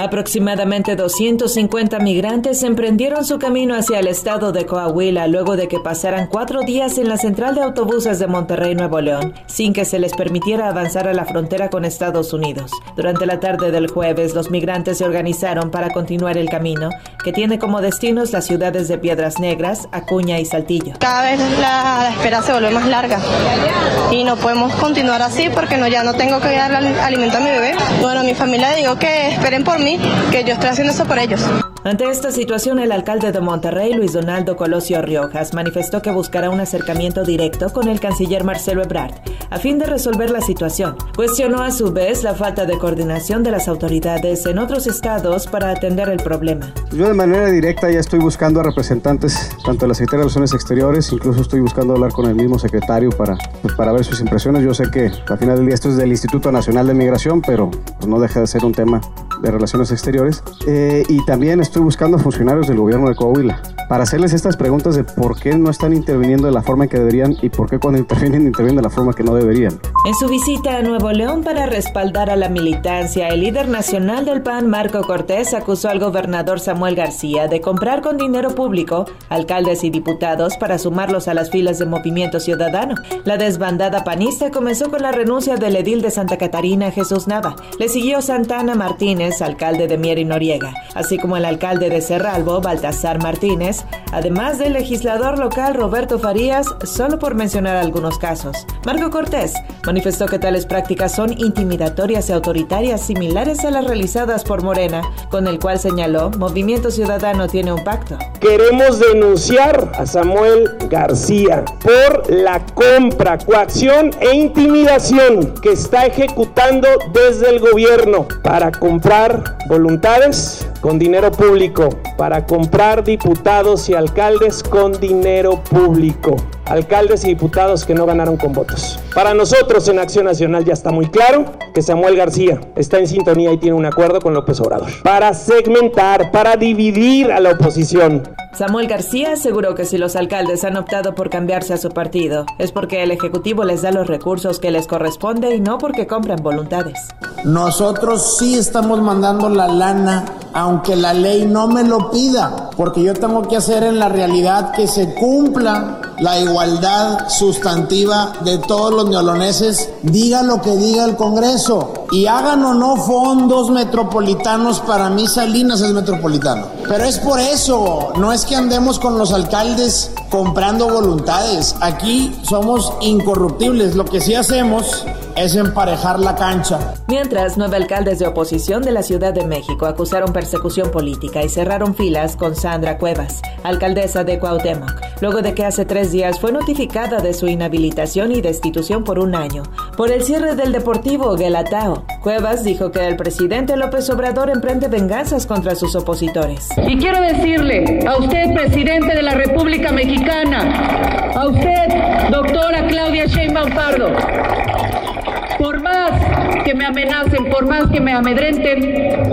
Aproximadamente 250 migrantes emprendieron su camino hacia el estado de Coahuila luego de que pasaran cuatro días en la central de autobuses de Monterrey, Nuevo León, sin que se les permitiera avanzar a la frontera con Estados Unidos. Durante la tarde del jueves, los migrantes se organizaron para continuar el camino, que tiene como destinos las ciudades de Piedras Negras, Acuña y Saltillo. Cada vez la, espera se vuelve más larga y no podemos continuar así porque no, ya no tengo que darle alimento a mi bebé. Bueno, a mi familia digo que esperen por mí que yo estoy haciendo eso por ellos. Ante esta situación, el alcalde de Monterrey, Luis Donaldo Colosio Riojas, manifestó que buscará un acercamiento directo con el canciller Marcelo Ebrard a fin de resolver la situación. Cuestionó a su vez la falta de coordinación de las autoridades en otros estados para atender el problema. Yo de manera directa ya estoy buscando a representantes tanto de la Secretaría de Relaciones Exteriores, incluso estoy buscando hablar con el mismo secretario para, pues, para ver sus impresiones. Yo sé que al final del día esto es del Instituto Nacional de Migración, pero pues, no deja de ser un tema de relaciones exteriores. Eh, y también estoy buscando a funcionarios del gobierno de Coahuila para hacerles estas preguntas de por qué no están interviniendo de la forma que deberían y por qué cuando intervienen intervienen de la forma que no deberían. En su visita a Nuevo León para respaldar a la militancia, el líder nacional del PAN, Marco Cortés, acusó al gobernador Samuel García de comprar con dinero público alcaldes y diputados para sumarlos a las filas de Movimiento Ciudadano. La desbandada panista comenzó con la renuncia del edil de Santa Catarina, Jesús Nava. Le siguió Santana Martínez, alcalde de Mier y Noriega, así como el alcalde de Cerralbo, Baltasar Martínez, además del legislador local Roberto Farías, solo por mencionar algunos casos. Marco Cortés manifestó que tales prácticas son intimidatorias y autoritarias similares a las realizadas por Morena, con el cual señaló Movimiento Ciudadano tiene un pacto. Queremos denunciar a Samuel García por la compra, coacción e intimidación que está ejecutando desde el gobierno para comprar voluntades con dinero público, para comprar diputados y alcaldes con dinero público. Alcaldes y diputados que no ganaron con votos. Para nosotros en Acción Nacional ya está muy claro que Samuel García está en sintonía y tiene un acuerdo con López Obrador. Para segmentar, para dividir a la oposición. Samuel García aseguró que si los alcaldes han optado por cambiarse a su partido, es porque el Ejecutivo les da los recursos que les corresponde y no porque compran voluntades. Nosotros sí estamos mandando la lana, aunque la ley no me lo pida, porque yo tengo que hacer en la realidad que se cumpla la igualdad sustantiva de todos los neoloneses, diga lo que diga el Congreso y hagan o no fondos metropolitanos, para mí Salinas es metropolitano. Pero es por eso, no es que andemos con los alcaldes comprando voluntades, aquí somos incorruptibles, lo que sí hacemos es emparejar la cancha. Mientras, nueve alcaldes de oposición de la Ciudad de México acusaron persecución política y cerraron filas con Sandra Cuevas, alcaldesa de Cuauhtémoc, luego de que hace tres días fue notificada de su inhabilitación y destitución por un año por el cierre del Deportivo Guelatao. Cuevas dijo que el presidente López Obrador emprende venganzas contra sus opositores. Y quiero decirle a usted, presidente de la República Mexicana, a usted, doctora Claudia Sheinbaum Pardo, por más que me amenacen, por más que me amedrenten,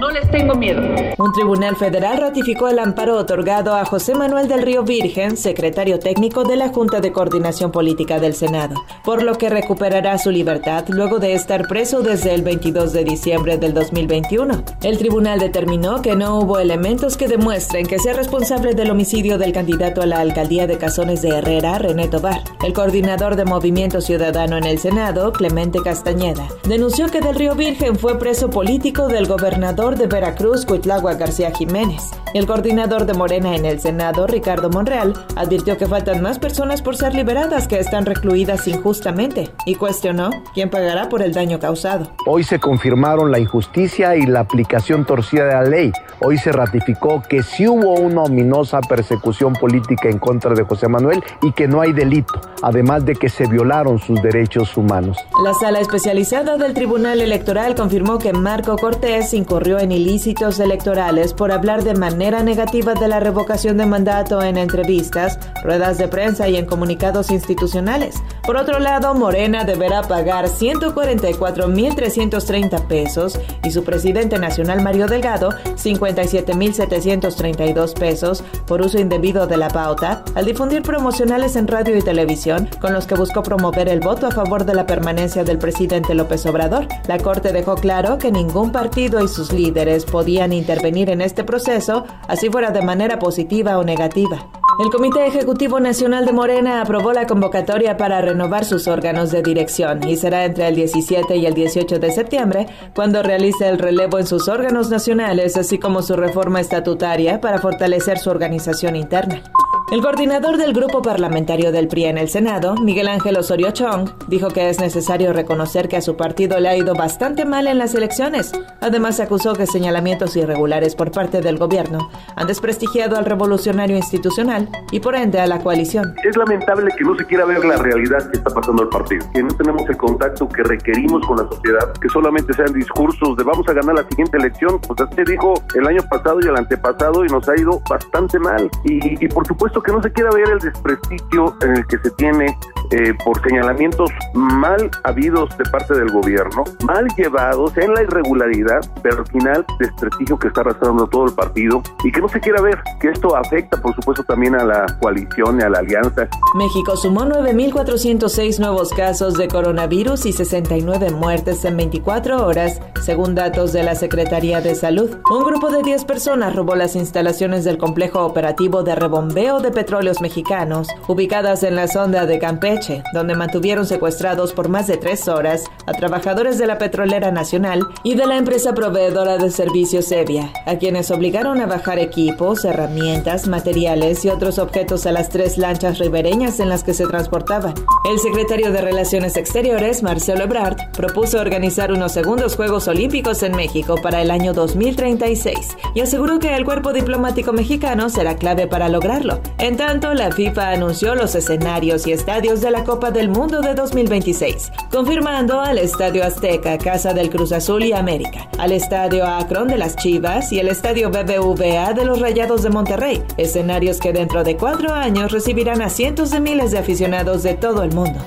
no les tengo miedo. Un tribunal federal ratificó el amparo otorgado a José Manuel del Río Virgen, secretario técnico de la Junta de Coordinación Política del Senado, por lo que recuperará su libertad luego de estar preso desde el 22 de diciembre del 2021. El tribunal determinó que no hubo elementos que demuestren que sea responsable del homicidio del candidato a la alcaldía de Cazones de Herrera, René Tobar. El coordinador de Movimiento Ciudadano en el Senado, Clemente Castañeda, denunció que del Río Virgen fue preso político del gobernador de Veracruz, Cuitlagua García Jiménez. El coordinador de Morena en el Senado, Ricardo Monreal, advirtió que faltan más personas por ser liberadas que están recluidas injustamente y cuestionó quién pagará por el daño causado. Hoy se confirmaron la injusticia y la aplicación torcida de la ley. Hoy se ratificó que sí hubo una ominosa persecución política en contra de José Manuel y que no hay delito, además de que se violaron sus derechos humanos. La sala especializada del Tribunal Electoral confirmó que Marco Cortés incurrió en ilícitos electorales por hablar de manera negativa de la revocación de mandato en entrevistas, ruedas de prensa y en comunicados institucionales. Por otro lado, Morena deberá pagar 144.330 pesos y su presidente nacional Mario Delgado 57.732 pesos por uso indebido de la pauta al difundir promocionales en radio y televisión con los que buscó promover el voto a favor de la permanencia del presidente López Obrador. La Corte dejó claro que ningún partido y sus líderes podían intervenir en este proceso, así fuera de manera positiva o negativa. El Comité Ejecutivo Nacional de Morena aprobó la convocatoria para renovar sus órganos de dirección y será entre el 17 y el 18 de septiembre cuando realice el relevo en sus órganos nacionales, así como su reforma estatutaria para fortalecer su organización interna. El coordinador del grupo parlamentario del PRI en el Senado, Miguel Ángel Osorio Chong, dijo que es necesario reconocer que a su partido le ha ido bastante mal en las elecciones. Además, acusó que señalamientos irregulares por parte del gobierno han desprestigiado al revolucionario institucional y por ende a la coalición. Es lamentable que no se quiera ver la realidad que está pasando al partido, que no tenemos el contacto que requerimos con la sociedad, que solamente sean discursos de vamos a ganar la siguiente elección. Pues así dijo el año pasado y el antepasado y nos ha ido bastante mal. Y, por supuesto que no se quiera ver el desprestigio en el que se tiene eh, por señalamientos mal habidos de parte del gobierno, mal llevados en la irregularidad, pero al final desprestigio que está arrastrando todo el partido y que no se quiera ver que esto afecta, por supuesto, también a la coalición y a la alianza. México sumó 9.406 nuevos casos de coronavirus y 69 muertes en 24 horas, según datos de la Secretaría de Salud. Un grupo de 10 personas robó las instalaciones del complejo operativo de rebombeo de petróleos mexicanos, ubicadas en la sonda de Campeche, donde mantuvieron secuestrados por más de tres horas a trabajadores de la Petrolera Nacional y de la empresa proveedora de servicios Evia, a quienes obligaron a bajar equipos, herramientas, materiales y otros objetos a las tres lanchas ribereñas en las que se transportaban. El secretario de Relaciones Exteriores, Marcelo Ebrard, propuso organizar unos segundos Juegos Olímpicos en México para el año 2036 y aseguró que el cuerpo diplomático mexicano será clave para lograrlo. En tanto, la FIFA anunció los escenarios y estadios de la Copa del Mundo de 2026, confirmando al Estadio Azteca, Casa del Cruz Azul y América, al Estadio Akron de las Chivas y el Estadio BBVA de los Rayados de Monterrey, escenarios que dentro de cuatro años recibirán a cientos de miles de aficionados de todo el mundo.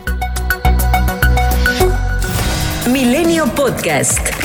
Milenio Podcast.